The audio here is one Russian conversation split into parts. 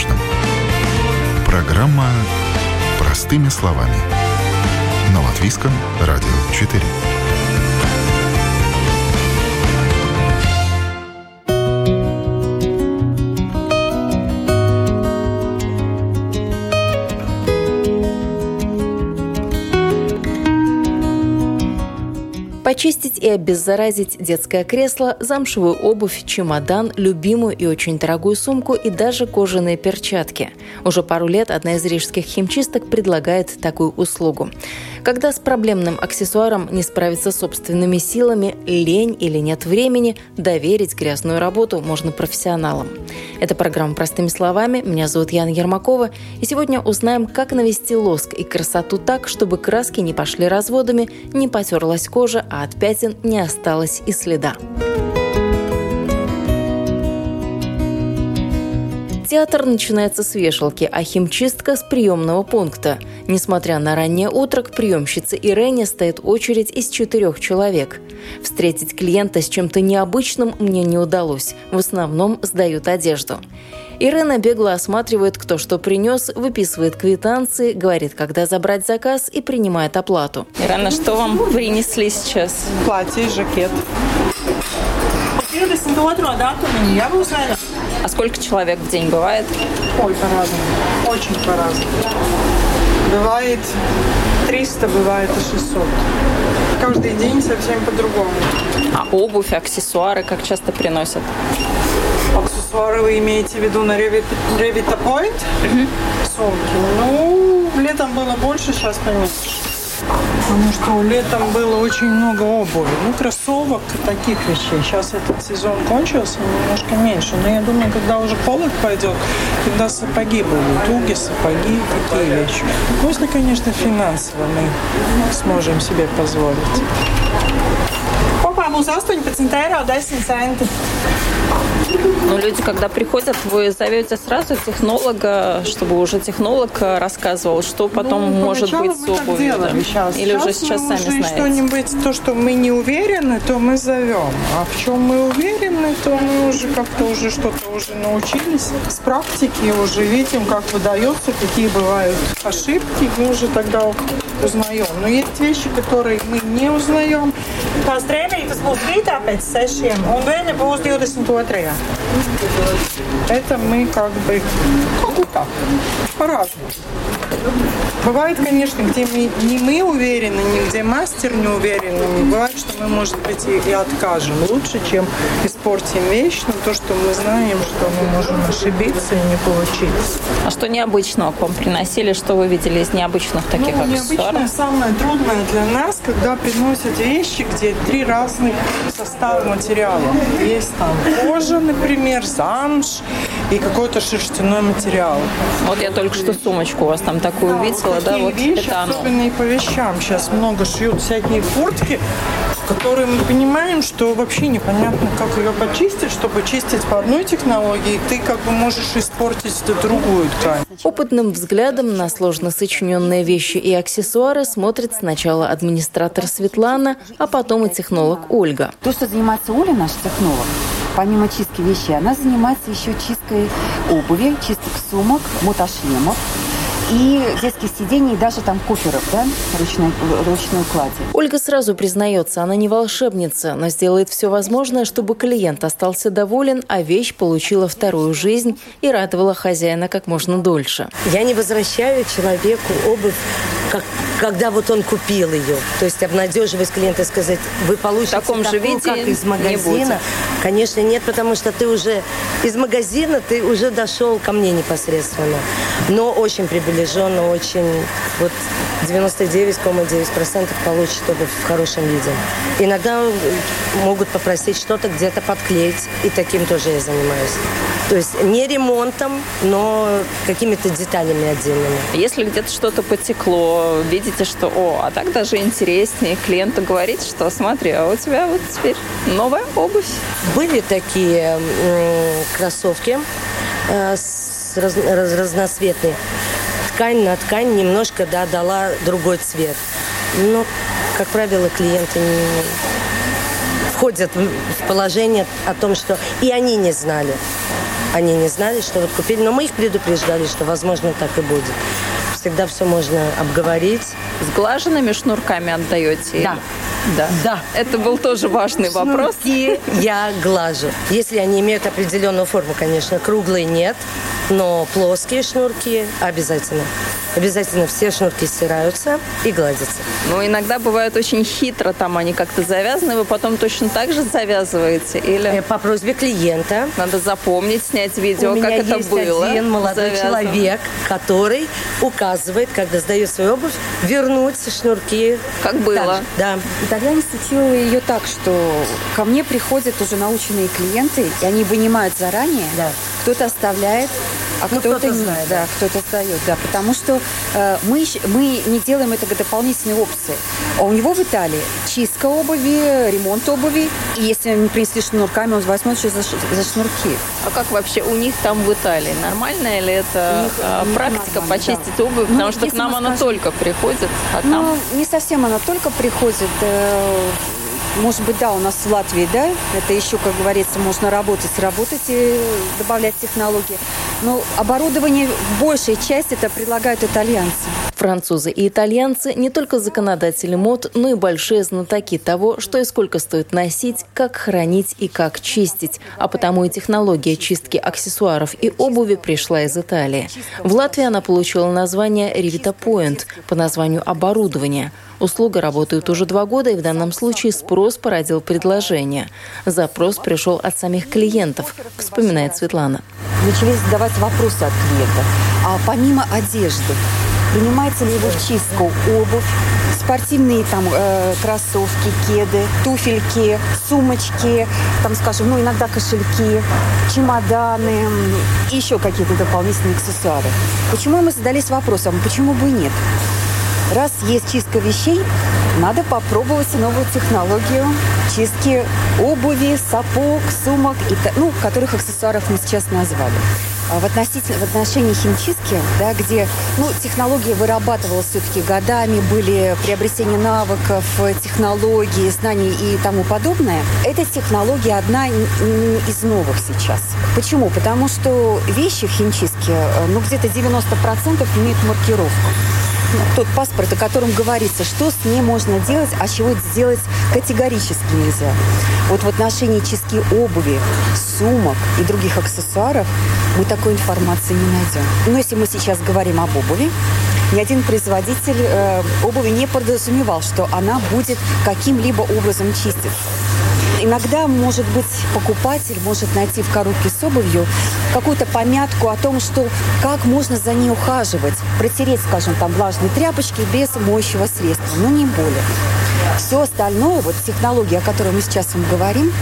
важном. Программа «Простыми словами». На Латвийском радио 4. И обеззаразить детское кресло, замшевую обувь, чемодан, любимую и очень дорогую сумку и даже кожаные перчатки. Уже пару лет одна из рижских химчисток предлагает такую услугу. Когда с проблемным аксессуаром не справиться собственными силами, лень или нет времени, доверить грязную работу можно профессионалам. Это программа «Простыми словами». Меня зовут Яна Ермакова. И сегодня узнаем, как навести лоск и красоту так, чтобы краски не пошли разводами, не потерлась кожа, а от пятен не осталось и следа. Театр начинается с вешалки, а химчистка с приемного пункта. Несмотря на раннее утро, к приемщице Ирене стоит очередь из четырех человек. Встретить клиента с чем-то необычным мне не удалось. В основном сдают одежду. Ирена бегло осматривает, кто что принес, выписывает квитанции, говорит, когда забрать заказ и принимает оплату. Ирена, что вам принесли сейчас? Платье, жакет. 22 датума jābūt vairāk. А сколько человек в день бывает? Ой, по-разному. Очень по-разному. Бывает 300, бывает и 600. Каждый день совсем по-другому. А обувь, аксессуары как часто приносят? Аксессуары вы имеете в виду на Revita Point? Угу. Сумки. Ну, летом было больше, сейчас поменьше. Потому что летом было очень много обуви. Ну, кроссовок таких вещей. Сейчас этот сезон кончился, немножко меньше. Но я думаю, когда уже холод пойдет, тогда сапоги будут. Уги, сапоги, такие вещи. Если, конечно, финансово мы сможем себе позволить. Būs 18 eiro 10 centi. Но люди, когда приходят, вы зовете сразу технолога, чтобы уже технолог рассказывал, что потом ну, может быть с обувью. Да? Сейчас. Или сейчас уже сейчас сами уже знаете? Что-нибудь, то, что мы не уверены, то мы зовем. А в чем мы уверены, то мы уже как-то уже что-то уже научились. С практики уже видим, как выдается, какие бывают ошибки. Мы уже тогда узнаем. Но есть вещи, которые мы не узнаем. Tās treniņas būs rītā pēc sešiem, un viņa būs 22. Это мы как бы как бы так, по-разному. Бывает, конечно, где мы, не мы уверены, не где мастер не уверен. Бывает, что мы, может быть, и, и откажем. Лучше, чем испортим вещь, но то, что мы знаем, что мы можем ошибиться и не получить. А что необычного к вам приносили? Что вы видели из необычных таких ну, аксессуаров? Самое трудное для нас, когда приносят вещи, где три разных состава материала. Есть там кожа, например, замш и какой-то шерстяной материал. Вот я только что сумочку у вас там такую да, увидела, вот да? Вот вещи, это оно. особенно и по вещам. Сейчас много шьют всякие куртки, которые мы понимаем, что вообще непонятно, как ее почистить, чтобы чистить по одной технологии, ты как бы можешь испортить другую ткань. Опытным взглядом на сложно сочиненные вещи и аксессуары смотрит сначала администратор Светлана, а потом и технолог Ольга. То, что занимается Оля, наш технолог, помимо чистки вещей, она занимается еще чисткой обуви, чисток сумок, мотошлемов, и детских сидений, и даже там куферов, да, ручной, ручной клади. Ольга сразу признается, она не волшебница, но сделает все возможное, чтобы клиент остался доволен, а вещь получила вторую жизнь и радовала хозяина как можно дольше. Я не возвращаю человеку обувь, как, когда вот он купил ее. То есть обнадеживать клиента, сказать, вы получите в таком такую, же виде как из магазина. Не Конечно, нет, потому что ты уже из магазина, ты уже дошел ко мне непосредственно. Но очень приближен приближенно очень, вот 99,9% получит обувь в хорошем виде. Иногда могут попросить что-то где-то подклеить, и таким тоже я занимаюсь. То есть не ремонтом, но какими-то деталями отдельными. Если где-то что-то потекло, видите, что, о, а так даже интереснее, клиенту говорить, что смотри, а у тебя вот теперь новая обувь. Были такие кроссовки э, с раз, раз, разноцветные ткань на ткань немножко да, дала другой цвет. Но, как правило, клиенты не входят в положение о том, что и они не знали. Они не знали, что вот купили, но мы их предупреждали, что, возможно, так и будет. Всегда все можно обговорить. С глаженными шнурками отдаете? Да. Да. Да. Это был тоже важный вопрос. Шнурки я глажу. Если они имеют определенную форму, конечно, круглые нет, но плоские шнурки обязательно. Обязательно все шнурки стираются и гладятся. Ну, иногда бывает очень хитро, там они как-то завязаны, вы потом точно так же завязываете? Или Э, По просьбе клиента надо запомнить, снять видео, у меня как это есть было? один молодой завязано? человек, который указывает, когда сдает свою обувь, вернуть шнурки. Как было. Так же, Да. Итальянец учил ее так, что ко мне приходят уже наученные клиенты, и они вынимают заранее. Да. Кто-то оставляет, а Ну, кто-то, не, знает, да, да. кто-то сдает, да, потому что э, мы, мы не делаем это как дополнительные опции. А у него в Италии чистка обуви, ремонт обуви, и если они принесли шнурками, он возьмет еще за, за шнурки. А как вообще у них там в Италии? Нормально или это них- а, у них практика почистить да. обувь? Ну, Потому что к нам она скажем- только приходит, а Ну, там... не совсем она только приходит. э, Может быть, да, у нас в Латвии, да, это еще, как говорится, можно работать, работать и добавлять технологии. Но оборудование, большая часть это предлагают итальянцы. Французы и итальянцы не только законодатели мод, но и большие знатоки того, что и сколько стоит носить, как хранить и как чистить. А потому и технология чистки аксессуаров и обуви пришла из Италии. В Латвии она получила название Rivita Point по названию оборудования. Услуга работает уже два года, и в данном случае спрос породил предложение. Запрос пришел от самих клиентов, вспоминает Светлана. Начались задавать вопросы от клиента. А помимо одежды, принимается ли его в чистку обувь, спортивные там э, кроссовки, кеды, туфельки, сумочки, там, скажем, ну, иногда кошельки, чемоданы еще какие-то дополнительные аксессуары. Почему мы задались вопросом, почему бы и нет? Раз есть чистка вещей, надо попробовать новую технологию чистки обуви, сапог, сумок, и, ну, которых аксессуаров мы сейчас назвали. А В, относительно, в отношении химчистки, да, где ну, технология вырабатывалась все-таки годами, были приобретение навыков, технологий, знаний и тому подобное, эта технология одна из новых сейчас. Почему? Потому что вещи в химчистке, э, ну, где-то 90% имеют маркировку тот паспорт, о котором говорится, что с ней можно делать, а чего сделать категорически нельзя. Вот в отношении чистки обуви, сумок и других аксессуаров мы такой информации не найдем. Но если мы сейчас говорим об обуви, ни один производитель э, обуви не подразумевал, что она будет каким-либо образом чиститься. Иногда, может быть, покупатель может найти в коробке с обувью какую-то помятку о том, что как можно за ней ухаживать, протереть, скажем, там влажные тряпочки без моющего средства, но не более. Все остальное, вот технология, о которой мы сейчас вам говорим,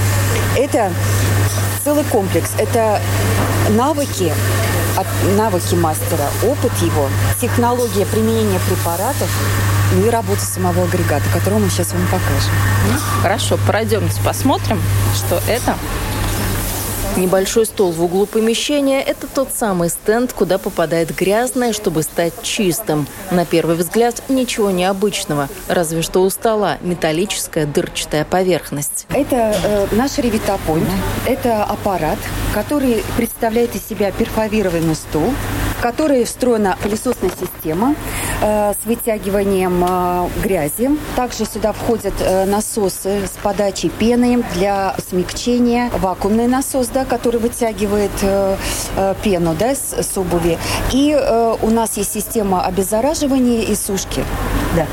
это целый комплекс. Это навыки, навыки мастера, опыт его, технология применения препаратов, ну и работа самого агрегата, которого мы сейчас вам покажем. Хорошо, пройдемте посмотрим, что это. Небольшой стол в углу помещения – это тот самый стенд, куда попадает грязное, чтобы стать чистым. На первый взгляд ничего необычного, разве что у стола металлическая дырчатая поверхность. Это э, наш ревитапойнт. Это аппарат, который представляет из себя перфорированный стул, в который встроена пылесосная система э, с вытягиванием э, грязи. Также сюда входят э, насосы с подачей пены для смягчения, вакуумный насос, да, который вытягивает э, пену да, с, с обуви. И у нас есть система обеззараживания и сушки. Да,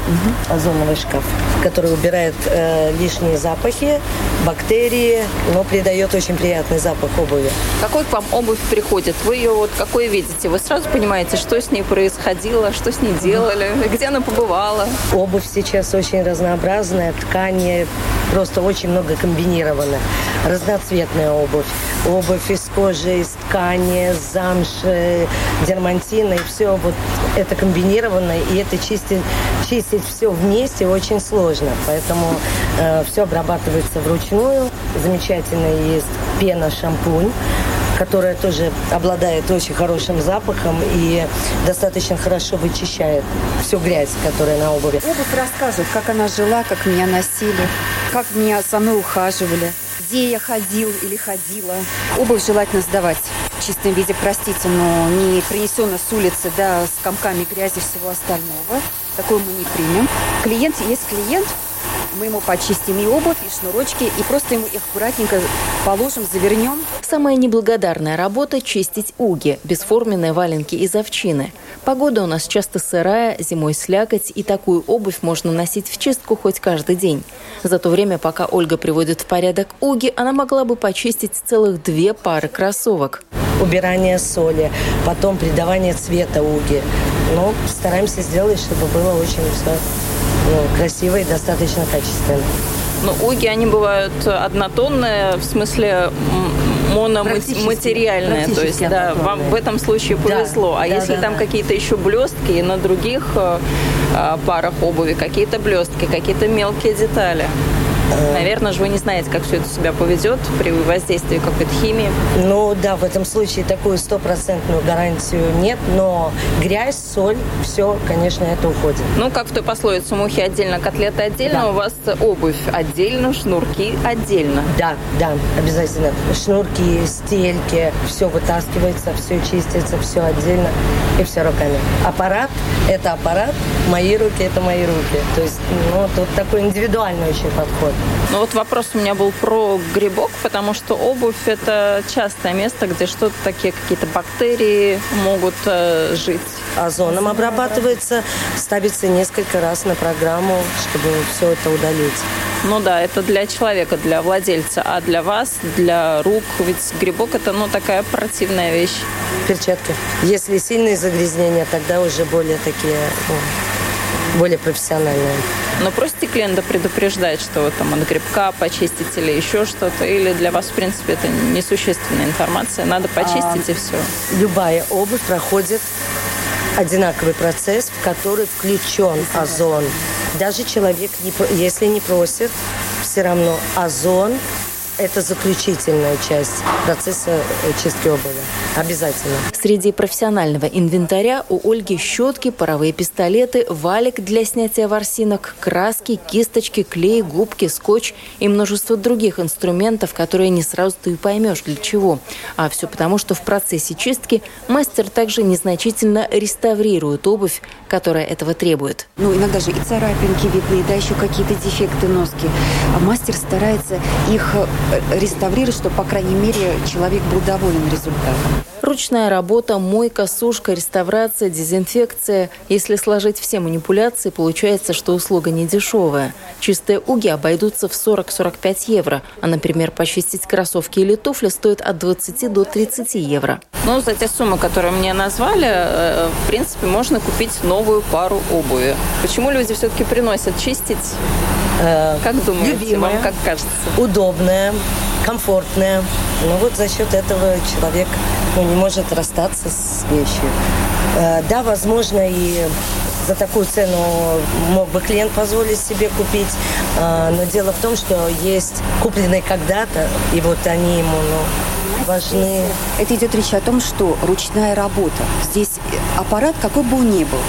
озоновый шкаф, который убирает э, лишние запахи, бактерии, но придает очень приятный запах обуви. Какой к вам обувь приходит? Вы ее вот какой видите? Вы сразу понимаете, что с ней происходило, что с ней делали, где она побывала? Обувь сейчас очень разнообразная, ткани просто очень много комбинировано. Разноцветная обувь. Обувь из кожи, из ткани, замши, дермантина. И все вот это комбинировано. И это чистить, чистить все вместе очень сложно. Поэтому все обрабатывается вручную. Замечательно есть пена, шампунь которая тоже обладает очень хорошим запахом и достаточно хорошо вычищает всю грязь, которая на обуви. Обувь рассказывает, как она жила, как меня носили, как меня со мной ухаживали, где я ходил или ходила. Обувь желательно сдавать в чистом виде, простите, но не принесено с улицы, да, с комками грязи всего остального. Такое мы не примем. Клиент есть клиент, мы ему почистим и обувь, и шнурочки, и просто ему их аккуратненько положим, завернем. Самая неблагодарная работа – чистить уги, бесформенные валенки из овчины. Погода у нас часто сырая, зимой слякоть, и такую обувь можно носить в чистку хоть каждый день. За то время, пока Ольга приводит в порядок уги, она могла бы почистить целых две пары кроссовок. Убирание соли, потом придавание цвета уги. Но стараемся сделать, чтобы было очень все ну, красиво и достаточно качественно. Но ну, уги, они бывают однотонные, в смысле мономатериальные. То есть, да, вам в этом случае повезло. Да, а да, если да, там да. какие-то еще блестки, и на других э, э, парах обуви какие-то блестки, какие-то мелкие детали. Наверное же вы не знаете, как все это себя поведет при воздействии какой-то химии. Ну да, в этом случае такую стопроцентную гарантию нет, но грязь, соль, все, конечно, это уходит. Ну, как в той пословице, мухи отдельно, котлеты отдельно, да. у вас обувь отдельно, шнурки отдельно. Да, да, обязательно. Шнурки, стельки, все вытаскивается, все чистится, все отдельно и все руками. Аппарат – это аппарат, мои руки – это мои руки. То есть, ну, тут такой индивидуальный очень подход. Ну вот вопрос у меня был про грибок, потому что обувь – это частое место, где что-то такие, какие-то бактерии могут э, жить. Озоном обрабатывается, ставится несколько раз на программу, чтобы все это удалить. Ну да, это для человека, для владельца, а для вас, для рук, ведь грибок это ну такая противная вещь. Перчатки. Если сильные загрязнения, тогда уже более такие, ну, более профессиональные. Но просите клиента предупреждать, что вот там от грибка почистить или еще что-то, или для вас, в принципе, это несущественная информация, надо почистить а, и все. Любая обувь проходит одинаковый процесс, в который включен озон. Даже человек, если не просит, все равно озон это заключительная часть процесса э, чистки обуви. Обязательно. Среди профессионального инвентаря у Ольги щетки, паровые пистолеты, валик для снятия ворсинок, краски, кисточки, клей, губки, скотч и множество других инструментов, которые не сразу ты поймешь для чего. А все потому, что в процессе чистки мастер также незначительно реставрирует обувь, которая этого требует. Ну, иногда же и царапинки видны, да, еще какие-то дефекты носки. А мастер старается их э, реставрировать, чтобы, по крайней мере, человек был доволен результатом. Ручная работа, мойка, сушка, реставрация, дезинфекция. Если сложить все манипуляции, получается, что услуга не дешевая. Чистые уги обойдутся в 40-45 евро, а, например, почистить кроссовки или туфли стоит от 20 до 30 евро. Ну, за те суммы, которые мне назвали, э, в принципе, можно купить новую пару обуви. Почему люди все-таки приносят чистить? Э, как думаете, Любимая, вам как кажется? Удобная, комфортная. Ну вот за счет этого человек ну, не может расстаться с вещью. Э, да, возможно, и за такую цену мог бы клиент позволить себе купить. Э, но дело в том, что есть купленные когда-то, и вот они ему ну, важны. Это идет речь о том, что ручная работа. Здесь аппарат, какой бы он ни был,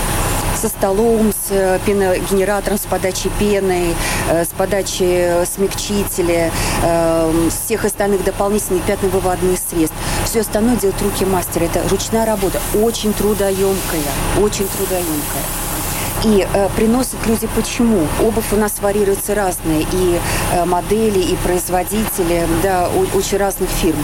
со столом, с э, пеногенератором, с подачей пены, э, с подачей смягчителя, э, с всех остальных дополнительных пятновыводных средств. Все остальное делают руки мастера. Это ручная работа, очень трудоемкая, очень трудоемкая. И э, приносят люди почему? Обувь у нас варьируется разная, и э, модели, и производители, да, у, очень разных фирм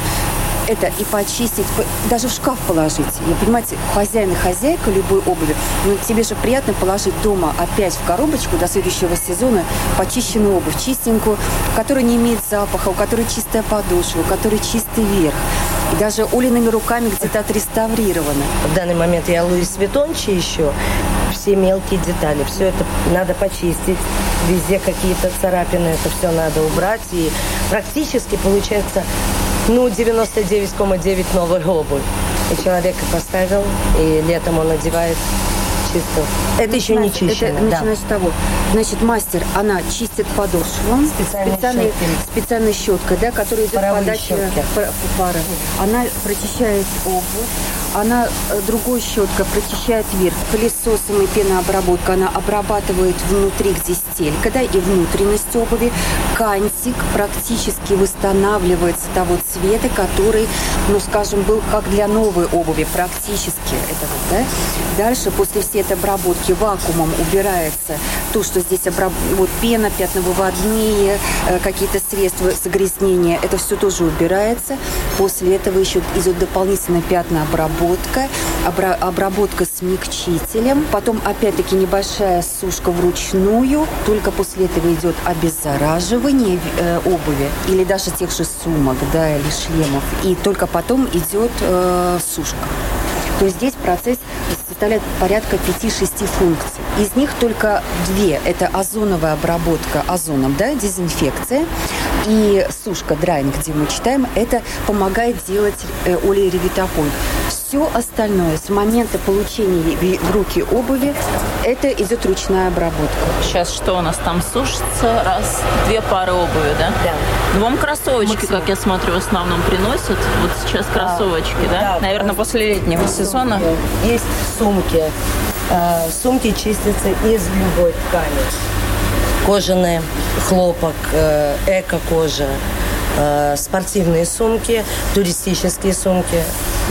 это и почистить, даже в шкаф положить. Вы понимаете, хозяин и хозяйка любой обуви, ну, тебе же приятно положить дома опять в коробочку до следующего сезона почищенную обувь, чистенькую, которая не имеет запаха, у которой чистая подошва, у которой чистый верх. И даже Олиными руками где-то отреставрировано. В данный момент я Луис Витончи еще. Все мелкие детали, все это надо почистить. Везде какие-то царапины, это все надо убрать. И практически получается ну, 99,9 новой обувь. И человек поставил, и летом он одевает чисто. Это еще не чищено. Это да. начиная с того. Значит, мастер, она чистит подошву. Специальной, специальной, специальной щеткой, да, которая идет подача пары. Она прочищает обувь она э, другой щеткой прочищает верх, пылесосом и пенообработка. Она обрабатывает внутри, где стелька, да, и внутренность обуви. Кантик практически восстанавливается того цвета, который ну, скажем, был как для новой обуви, практически. Это вот, да? Дальше, после всей этой обработки вакуумом убирается то, что здесь обраб... вот пена, пятновыводные, э, какие-то средства загрязнения, это все тоже убирается. После этого еще идет дополнительная пятнообработка, обра... обработка смягчителем, потом опять-таки небольшая сушка вручную, только после этого идет обеззараживание э, обуви или даже тех же сумок, да, или шлемов, и только потом идет э, сушка то здесь процесс составляет порядка 5-6 функций. Из них только две. Это озоновая обработка озоном, да, дезинфекция. И сушка, драйинг, где мы читаем, это помогает делать э, олеоревитополь. Все остальное с момента получения в руки обуви, это идет ручная обработка. Сейчас что у нас там сушится? Раз, две пары обуви, да? Да. Вам кроссовочки, Максимум. как я смотрю, в основном приносят. Вот сейчас кроссовочки, да? да? Наверное, после летнего сезона. Есть сумки. Э, сумки чистятся из любой ткани. Кожаные, хлопок, э, эко-кожа, э, спортивные сумки, туристические сумки.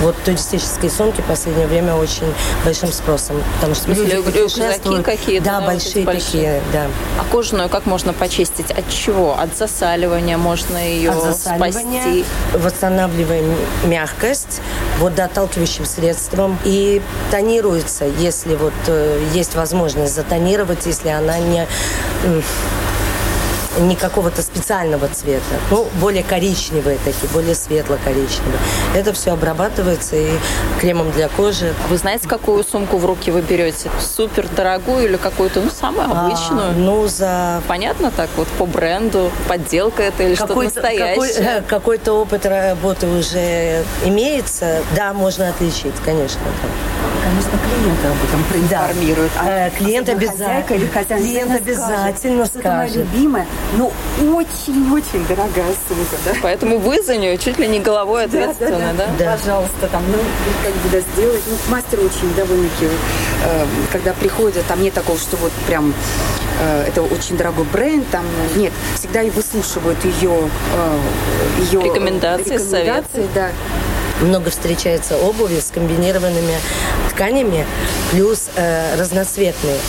Вот туристические сумки в последнее время очень большим спросом, потому что люди рюкзаки какие-то, да, да, большие, большие такие, да. А кожаную как можно почистить? От чего? От засаливания можно ее От засаливания спасти? Восстанавливаем мягкость водоотталкивающим средством и тонируется, если вот э, есть возможность затонировать, если она не не какого-то специального цвета, ну, более коричневые такие, более светло-коричневые. Это все обрабатывается и кремом для кожи. Вы знаете, какую сумку в руки вы берете? Супер дорогую или какую-то, ну, самую а, обычную? А, ну, за... Понятно так, вот по бренду, подделка это или что-то настоящее? Какой, какой-то опыт работы уже имеется, да, можно отличить, конечно. Да. Конечно, клиенты об этом проинформируют. Да. А, клиент обязательно. Клиент обязательно скажет. Это моя любимая, но очень-очень дорогая сумка. Да? Поэтому вы за нее чуть ли не головой ответственны, да? да, да? да. Пожалуйста, там, ну, как бы, да, сделать. Ну, мастер очень довольно-таки, э, когда приходят, там нет такого, что вот прям э, это очень дорогой бренд, там нет, всегда и выслушивают ее, э, ее рекомендации, рекомендации да много встречается обуви с комбинированными тканями, плюс э, разноцветные.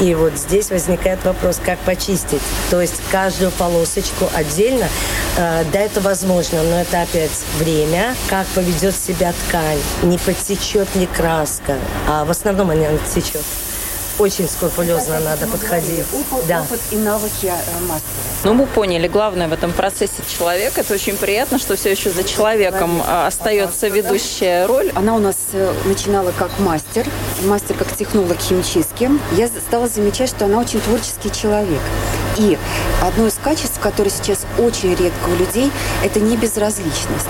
И вот здесь возникает вопрос, как почистить. То есть каждую полосочку отдельно. Э, да, это возможно, но это опять время, как поведет себя ткань, не подсечет ли краска. А в основном она течет очень скрупулезно надо подходить. Опыт, да. опыт и навыки э, мастера. Ну, мы поняли, главное в этом процессе человек. Это очень приятно, что все еще за человеком э, остается ведущая роль. Она у нас э, начинала как мастер, мастер как технолог химчистки. Я стала замечать, что она очень творческий человек. И одно из качеств, которое сейчас очень редко у людей, это не безразличность.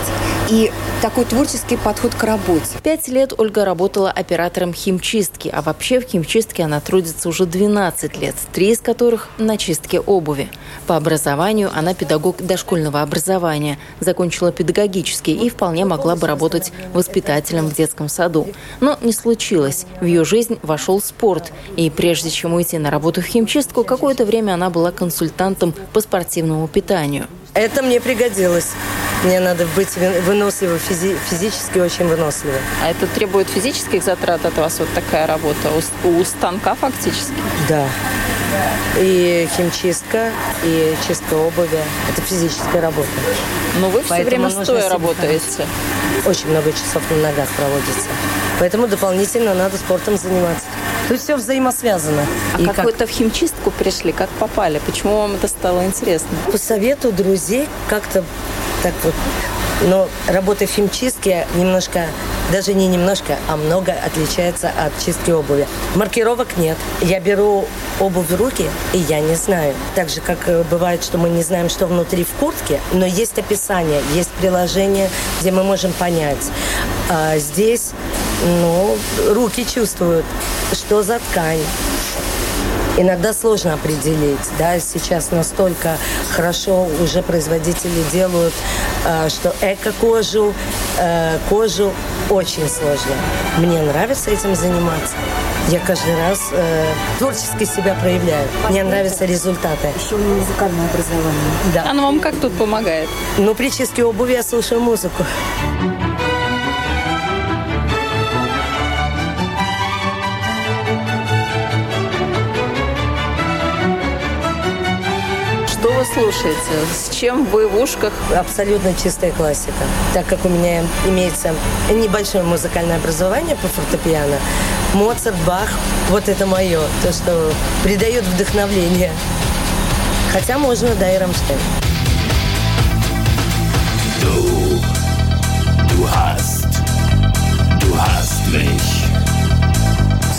И такой творческий подход к работе. Пять лет Ольга работала оператором химчистки, а вообще в химчистке она трудится уже 12 лет, три из которых на чистке обуви. По образованию она педагог дошкольного образования, закончила педагогический и вполне могла бы работать воспитателем в детском саду. Но не случилось. В ее жизнь вошел спорт. И прежде чем уйти на работу в химчистку, какое-то время она была консультантом по спортивному питанию. Это мне пригодилось. Мне надо быть выносливой, физи физически очень выносливой. А это требует физических затрат от вас, вот такая работа у, у станка фактически? Да. И химчистка, и чистка обуви. Это физическая работа. Но вы все Поэтому время стоя работаете. Очень много часов на ногах проводится. Поэтому дополнительно надо спортом заниматься. То есть все взаимосвязано. А и как то в химчистку пришли? Как попали? Почему вам это стало интересно? По совету друзей как-то так вот но работа в химчистке немножко, даже не немножко, а много отличается от чистки обуви. Маркировок нет. Я беру обувь в руки, и я не знаю. Так же, как э, бывает, что мы не знаем, что внутри в куртке, но есть описание, есть приложение, где мы можем понять. А здесь, ну, руки чувствуют, что за ткань, иногда сложно определить. Да, сейчас настолько хорошо уже производители делают, э, что эко-кожу, э, кожу очень сложно. Мне нравится этим заниматься. Я каждый раз э, творчески себя проявляю. Мне нравятся результаты. Еще у меня музыкальное образование. Да. Оно вам как тут помогает? Ну, при чистке обуви я слушаю музыку. Слушаете? С чем вы в ушках? Абсолютно чистая классика. Так как у меня имеется небольшое музыкальное образование по фортепиано, Моцарт, Бах, вот это мое, то, что придает вдохновление. Хотя можно, да, и Рамштейн. Du, du hast, du hast mich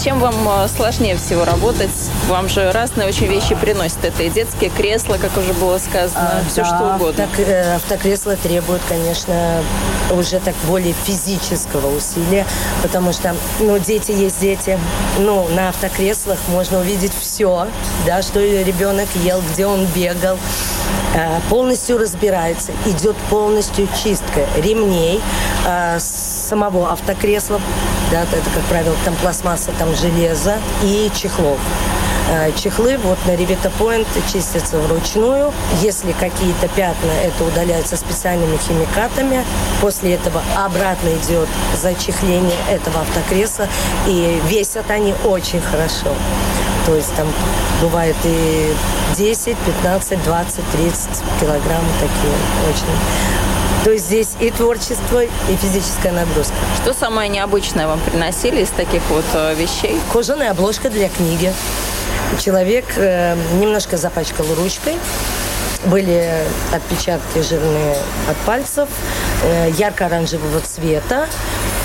чем вам э, сложнее всего работать? Вам же разные очень вещи приносят. Это и детские кресла, как уже было сказано, а, все да, что угодно. Авток, э, автокресло требует, конечно, уже так более физического усилия, потому что, ну, дети есть дети. Ну, на автокреслах можно увидеть все, да, что ребенок ел, где он бегал, э, полностью разбирается, идет полностью чистка ремней, самого автокресла, да, это, как правило, там пластмасса, там железо и чехлов. Э, чехлы вот на Revita Point чистятся вручную. Если какие-то пятна, это удаляется специальными химикатами. После этого обратно идет зачехление этого автокресла. И весят они очень хорошо. То есть там бывает и 10, 15, 20, 30 килограмм такие очень то есть здесь и творчество, и физическая нагрузка. Что самое необычное вам приносили из таких вот э, вещей? Кожаная обложка для книги. Человек э, немножко запачкал ручкой. Были отпечатки жирные от пальцев, э, ярко-оранжевого цвета,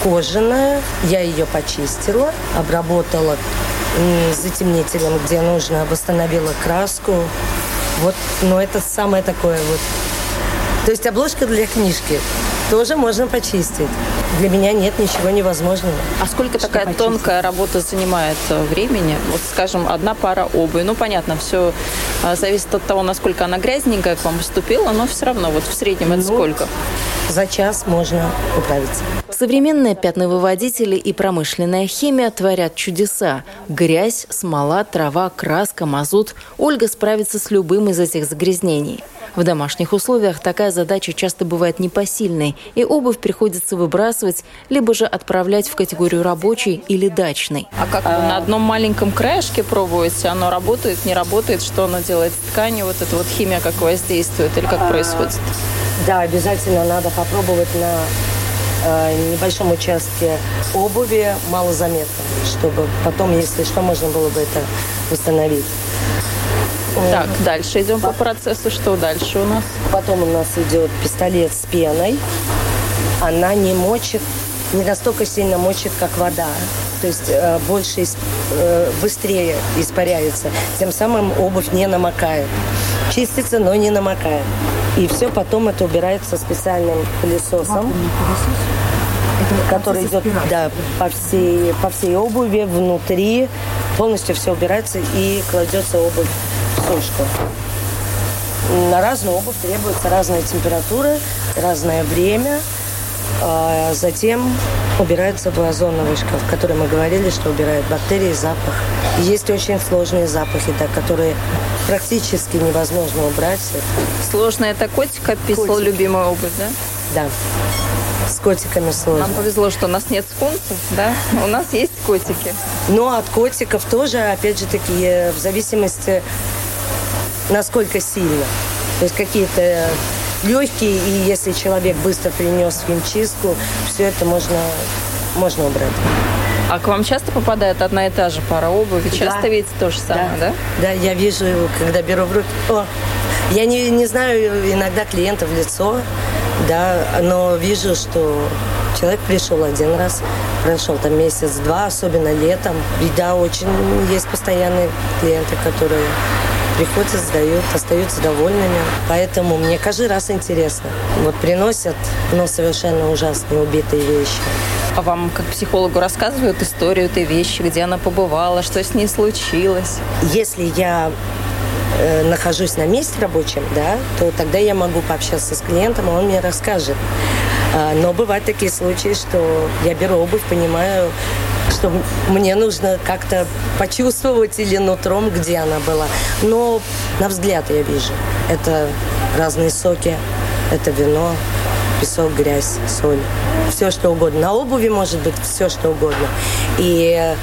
кожаная. Я ее почистила, обработала затемнителем, где нужно, восстановила краску. Вот, но это самое такое вот то есть обложка для книжки тоже можно почистить. Для меня нет ничего невозможного. А сколько Что такая почистить? тонкая работа занимает э, времени? Вот, скажем, одна пара обуви. Ну, понятно, все э, зависит от того, насколько она грязненькая к вам поступила, но все равно вот в среднем это ну, сколько? За час можно управиться. Современные пятновыводители и промышленная химия творят чудеса. Грязь, смола, трава, краска, мазут. Ольга справится с любым из этих загрязнений. В домашних условиях такая задача часто бывает непосильной, и обувь приходится выбрасывать, либо же отправлять в категорию рабочей или дачной. А как вы на одном маленьком краешке пробуете? Оно работает, не работает? Что оно делает с тканью? Вот эта вот химия как воздействует или как происходит? Да, обязательно надо попробовать на э, небольшом участке обуви малозаметно, чтобы потом, если что, можно было бы это восстановить. Так, дальше идем по процессу. Что дальше у нас? Потом у нас идет пистолет с пеной. Она не мочит, не настолько сильно мочит, как вода. То есть э, больше, э, быстрее испаряется. Тем самым обувь не намокает. Чистится, но не намокает. И все потом это убирается специальным пылесосом. который идет да, по, всей, по всей обуви, внутри. Полностью все убирается и кладется обувь сушку. На разную обувь требуется разная температура, разное время. А затем убирается в озоновый шкаф, который мы говорили, что убирает бактерии, запах. есть очень сложные запахи, да, которые практически невозможно убрать. Сложно это котик описывал котик. любимую обувь, да? Да. С котиками сложно. Нам повезло, что у нас нет скунсов, да? У нас есть котики. Но от котиков тоже, опять же таки, в зависимости насколько сильно. То есть какие-то легкие, и если человек быстро принес химчистку, все это можно, можно убрать. А к вам часто попадает одна и та же пара обуви? Часто да. видите то же самое, да? Да, да я вижу, когда беру в руки. О, я не, не знаю иногда клиента в лицо, да, но вижу, что человек пришел один раз, прошел там месяц-два, особенно летом. И да, очень есть постоянные клиенты, которые приходят, сдают, остаются довольными. Поэтому мне каждый раз интересно. Вот приносят, но совершенно ужасные убитые вещи. А вам, как психологу, рассказывают историю этой вещи, где она побывала, что с ней случилось? Если я э, нахожусь на месте рабочем, да, то тогда я могу пообщаться с клиентом, и он мне расскажет. А, но бывают такие случаи, что я беру обувь, понимаю, что мне нужно как-то почувствовать или нутром, где она была. Но на взгляд я вижу. Это разные соки, это вино, песок, грязь, соль. Все, что угодно. На обуви может быть все, что угодно. И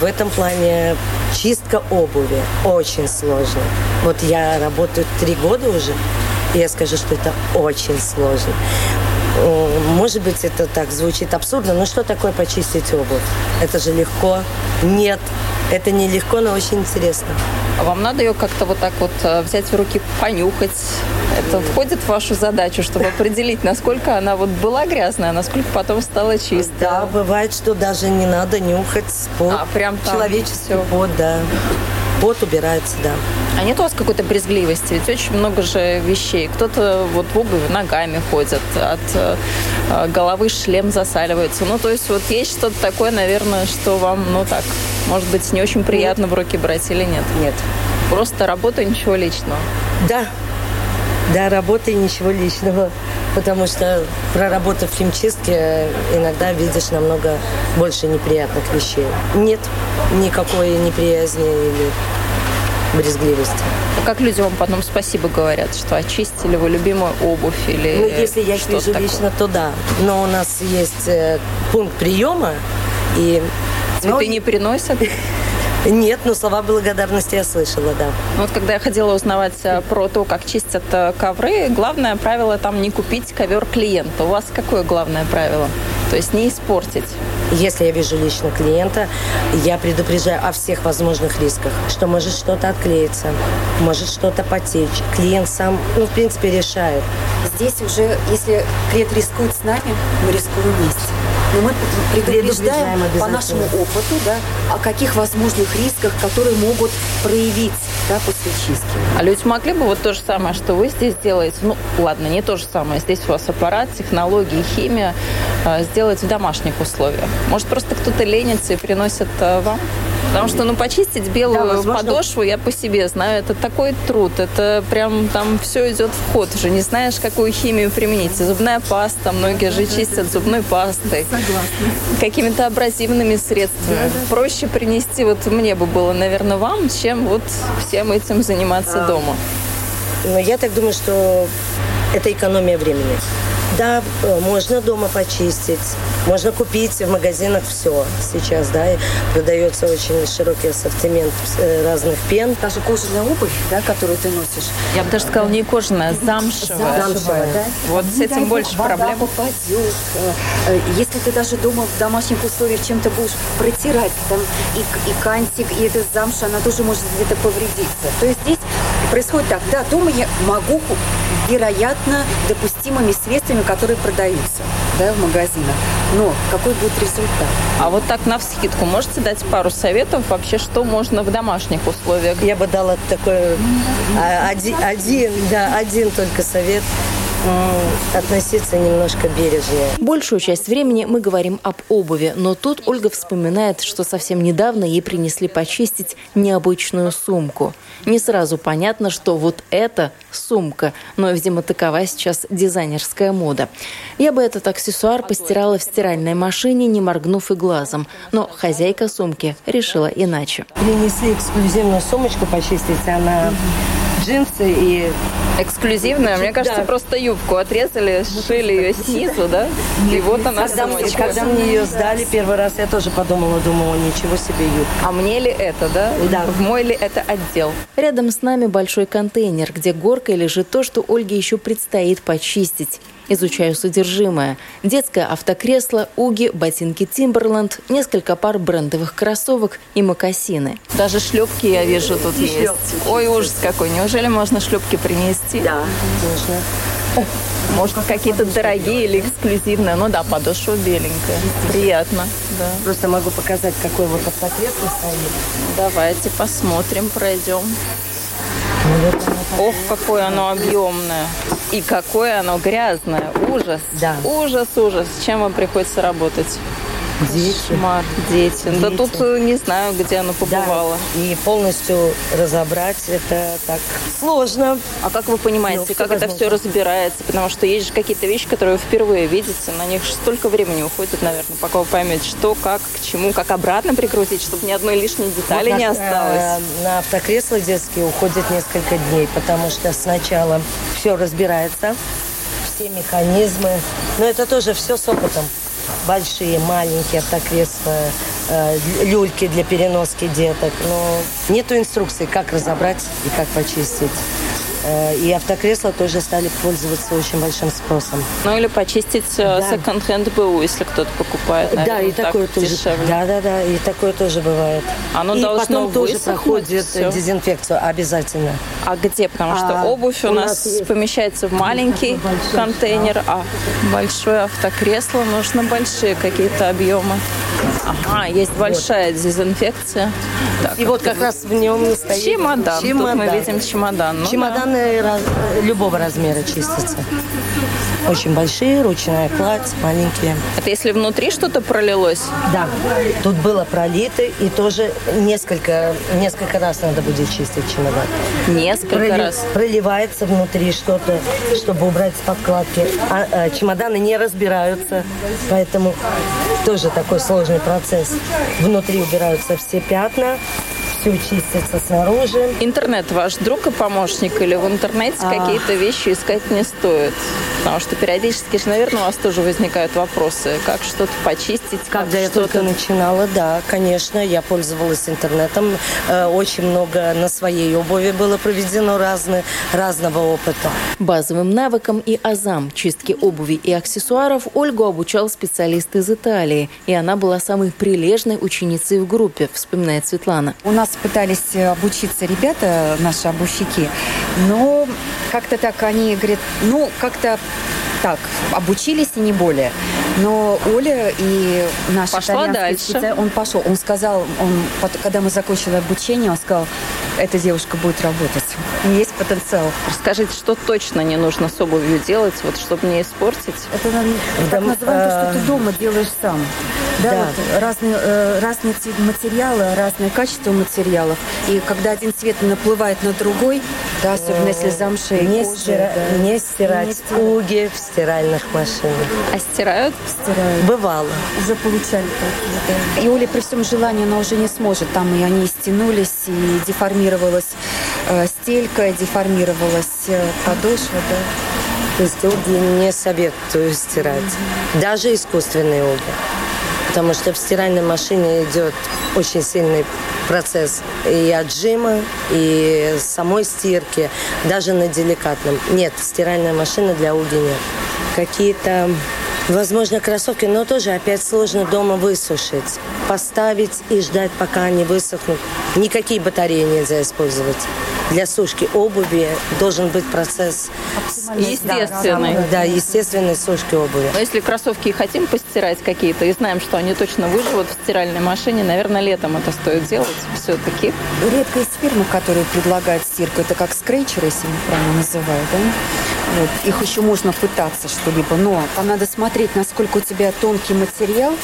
в этом плане чистка обуви очень сложно. Вот я работаю три года уже. И я скажу, что это очень сложно. Может быть, это так звучит абсурдно, но что такое почистить обувь? Это же легко. Нет, это не легко, но очень интересно. А вам надо ее как-то вот так вот э, взять в руки, понюхать? Это входит в вашу задачу, чтобы определить, насколько она вот была грязная, а насколько потом стала чистой? Да, бывает, что даже не надо нюхать пот. А, прям там Человеческий всё. пот, да. Пот убирается, да. А нет у вас какой-то брезгливости? Ведь очень много же вещей. Кто-то вот в обуви ногами ходит, от э, головы шлем засаливается. Ну, то есть вот есть что-то такое, наверное, что вам, ну так, может быть, не очень приятно в руки брать или нет? Нет. Просто работа, ничего личного. Да, да, работа и ничего личного. Потому что проработав в химчистке, иногда видишь намного больше неприятных вещей. Нет никакой неприязни или брезгливости. А как люди вам потом спасибо говорят, что очистили вы любимую обувь или Ну, если я их вижу такое? лично, то да. Но у нас есть э, пункт приема, и... Цветы Ну, не приносят? Нет, но слова благодарности я слышала, да. Вот когда я ходила узнавать э, про то, как чистят э, ковры, главное правило там не купить ковер клиента. У вас какое главное правило? То есть не испортить. Если я вижу лично клиента, я предупреждаю о всех возможных рисках, что может что-то отклеиться, может что-то потечь. Клиент сам, ну, в принципе, решает. Здесь уже, если клиент рискует с нами, мы рискуем вместе. Но мы предупреждаем по нашему опыту, да, о каких возможных рисках, которые могут проявить да, после чистки. А люди могли бы вот то же самое, что вы здесь делаете, ну, ладно, не то же самое, здесь у вас аппарат, технологии, химия, э, сделать в домашних условиях? Может, просто кто-то ленится и приносит э, вам? Потому что, ну, почистить белую Да, возможно. подошву, я по себе знаю, это такой труд, это прям там все идет в ход, уже не знаешь, какую химию применить. Зубная паста, многие же чистят зубной пастой. Какими-то абразивными средствами. Проще принести, вот мне бы было, наверное, вам, чем вот всем этим заниматься дома. Но я так думаю, что это экономия времени. Да, э, можно дома почистить, можно купить в магазинах все сейчас, да, и продается очень широкий ассортимент э, разных пен. Даже кожаная обувь, да, которую ты носишь, Я бы даже сказала, не кожаная, а замшевая. Замшевая. да? Вот с этим больше проблем. попадет. Э, Если ты даже дома в домашних условиях чем-то будешь протирать, там и, к- и кантик, и эта замша, она тоже может где-то повредиться. То есть здесь происходит так, да, дома я могу, вероятно, допустимыми средствами, которые продаются да, в магазинах. Но какой будет результат? А вот так на вскидку можете дать пару советов вообще, что можно в домашних условиях? Я бы дала такой а, один, один, да, один только совет относиться немножко бережнее. Большую часть времени мы говорим об обуви, но тут Ольга вспоминает, что совсем недавно ей принесли почистить необычную сумку. Не сразу понятно, что вот это сумка, но, видимо, такова сейчас дизайнерская мода. Я бы этот аксессуар постирала в стиральной машине, не моргнув и глазом, но хозяйка сумки решила иначе. Принесли эксклюзивную сумочку почистить, она джинсы и Эксклюзивная, мне кажется, Да. просто юбку отрезали, сшили ее снизу, да? И вот она когда, мне- сумочка. когда мне ее сдали первый раз, я тоже подумала, думала, ничего себе юбка. А мне ли это, да? Да. В мой ли это отдел? Рядом с нами большой контейнер, где горкой лежит то, что Ольге еще предстоит почистить. Изучаю содержимое. Детское автокресло, уги, ботинки Timberland, несколько пар брендовых кроссовок и мокасины. Даже шлепки я вижу тут И есть. шлепки. Ой, ужас какой. Неужели можно шлепки принести? Да, нужно. Может, какие-то дорогие или эксклюзивные. Ну да, подошва беленькая. Приятно, да. Просто могу показать, какой вот автокресло стоит. Давайте посмотрим, пройдем. Ох, какое оно объемное. И какое оно грязное. Ужас. Да. Ужас, ужас. С чем вам приходится работать? Дети. Кошмар. Дети. Да Дети. тут э, не знаю, где оно побывало. Да, и полностью разобрать это так сложно. А как вы понимаете, Ну, как всё это все возможно. разбирается? Потому что есть же какие-то вещи, которые вы впервые видите, на них столько времени уходит, наверное, пока вы поймете, что, как, к чему, как обратно прикрутить, чтобы ни одной лишней детали Вот не на- осталось. э, На автокресла детские уходит несколько дней, потому что сначала все разбирается, все механизмы. Но это тоже все с опытом. Большие, маленькие автокресла, э, люльки для переноски деток. Но нету инструкции, как разобрать и как почистить. Э, и автокресла тоже стали пользоваться очень большим спросом. Ну или почистить э, да. секонд-хенд БУ, если кто-то покупает. Наверное, да, и такое тоже. Дешевле. Да, да, да, и такое тоже бывает. Оно и должно потом тоже проходит все. дезинфекцию обязательно. А где? Потому что а, обувь у, у нас, нас помещается в маленький контейнер, а большое автокресло нужно большие какие-то объемы. Ага, есть большая вот. дезинфекция. Так, и вот как раз в нем стоит чемодан. чемодан. Тут мы видим чемодан. Ну, Чемоданы да. раз, любого размера чистятся. Очень большие, ручная кладь, маленькие. Это если внутри что-то пролилось? Да. Тут было пролито, и тоже несколько, несколько раз надо будет чистить чемодан. Несколько Проли, раз? Проливается внутри что-то, чтобы убрать с подкладки. А, а чемоданы не разбираются, поэтому тоже такой сложный процесс. Внутри убираются все пятна, все чистится снаружи. Интернет ваш друг и помощник или в интернете а... какие-то вещи искать не стоит? Потому что периодически же, наверное, у вас тоже возникают вопросы, как что-то почистить. Когда я только начинала, да, конечно, я пользовалась интернетом. Э, очень много на своей обуви было проведено разные, разного опыта. Базовым навыкам и азам чистки обуви и аксессуаров Ольгу обучал специалист из Италии. И она была самой прилежной ученицей в группе, вспоминает Светлана. У нас пытались обучиться ребята, наши обувщики, но как-то так они говорят, ну, как-то так, обучились и не более. Но Оля и наш Пошла дальше. он пошел. Он сказал, он, когда мы закончили обучение, он сказал, эта девушка будет работать. Есть потенциал. Расскажите, что точно не нужно с обувью делать, вот, чтобы не испортить? Это так Дом, называем то, что ты дома делаешь сам. Да, да. Вот, разные, э, разные материалы, разное качество материалов. И когда один цвет наплывает на другой, да, особенно если замша и не, кожа, стира... да. не стирать не стирать. уги в стиральных машинах. А стирают? Стирают. Бывало. Уже получали да. И Оля при всем желании, она уже не сможет. Там и они стянулись, и деформировалась э, стелька, деформировалась э, подошва, да. То есть уги не советую стирать. Mm-hmm. Даже искусственные уги потому что в стиральной машине идет очень сильный процесс и отжима, и самой стирки, даже на деликатном. Нет, стиральная машина для уги нет. Какие-то Возможно, кроссовки, но тоже опять сложно дома высушить. Поставить и ждать, пока они высохнут. Никакие батареи нельзя использовать для сушки обуви должен быть процесс естественный. Да, да, естественной сушки обуви. Но если кроссовки и хотим постирать какие-то, и знаем, что они точно выживут в стиральной машине, наверное, летом это стоит делать все-таки. Редко есть фирмы, которые предлагают стирку. Это как скретчеры, если я правильно называю, да? Вот. Их еще можно пытаться что-либо, но там надо смотреть, насколько у тебя тонкий материал,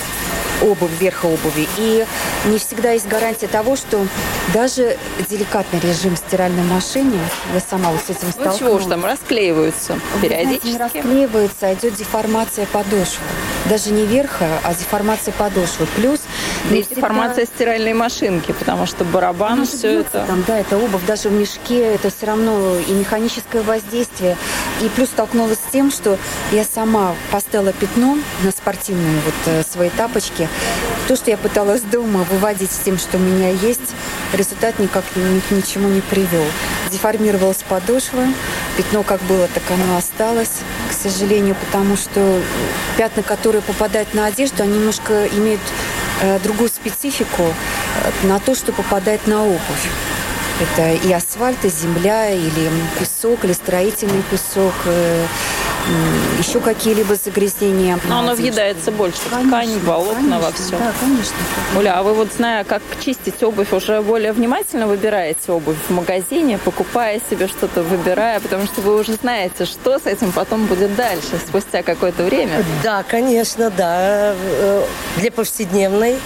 обувь, верха обуви. И не всегда есть гарантия того, что даже деликатный режим стиральной машине, я сама вот с этим столкнулась. Ну чего уж там, расклеиваются периодически. Знаете, не расклеивается, а идет деформация подошвы. Даже не верха, а деформация подошвы. Плюс да и деформация стиральной машинки, потому что барабан, все это... Там, да, это обувь, даже в мешке, это все равно и механическое воздействие. И плюс столкнулась с тем, что я сама поставила пятно на спортивные вот э, свои тапочки. То, что я пыталась дома выводить с тем, что у меня есть, результат никак ни, к ничему не привел. Деформировалась подошва, пятно как было, так оно осталось, к сожалению, потому что пятна, которые попадают на одежду, они немножко имеют э, другую специфику э, на то, что попадает на обувь. Это и асфальт, и земля, или песок, или строительный песок, э, еще какие-либо загрязнения. Но оно въедается больше конечно, в ткань, волокна, конечно, во все. Да, конечно. Оля, а вы вот, зная, как чистить обувь, уже более внимательно выбираете обувь в магазине, покупая себе что-то, выбирая, потому что вы уже знаете, что с этим потом будет дальше, спустя какое-то время. Да, конечно, да. Э, для повседневной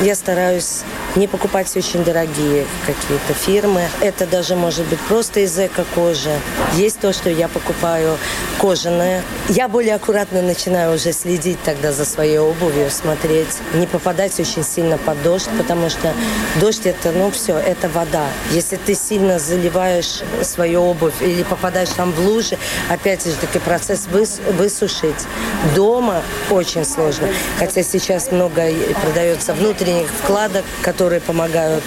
я стараюсь не покупать очень дорогие какие-то фирмы. Это даже может быть просто из эко-кожи. Есть то, что я покупаю кожаное. Я более аккуратно начинаю уже следить тогда за своей обувью, смотреть. Не попадать очень сильно под дождь, потому что дождь это, ну все, это вода. Если ты сильно заливаешь свою обувь или попадаешь там в лужи, опять же таки процесс выс высушить дома очень сложно. Хотя сейчас много продается внутренних вкладок, которые помогают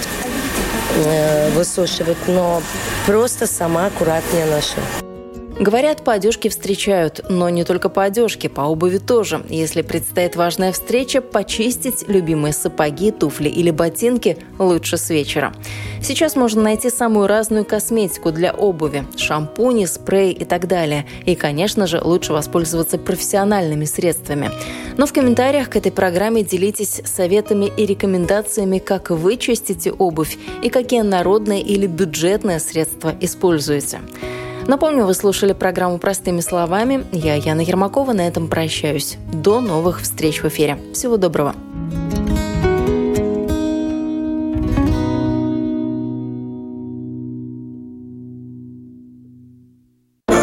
э, высушивать, но просто сама аккуратнее ношу. Говорят, по одежке встречают, но не только по одежке, по обуви тоже. Если предстоит важная встреча, почистить любимые сапоги, туфли или ботинки лучше с вечера. Сейчас можно найти самую разную косметику для обуви – шампуни, спрей и так далее. И, конечно же, лучше воспользоваться профессиональными средствами. Но в комментариях к этой программе делитесь советами и рекомендациями, как вы чистите обувь и какие народные или бюджетные средства используете. Напомню, вы слушали программу «Простыми словами». Я, Яна Ермакова, на этом прощаюсь. До новых встреч в эфире. Всего доброго.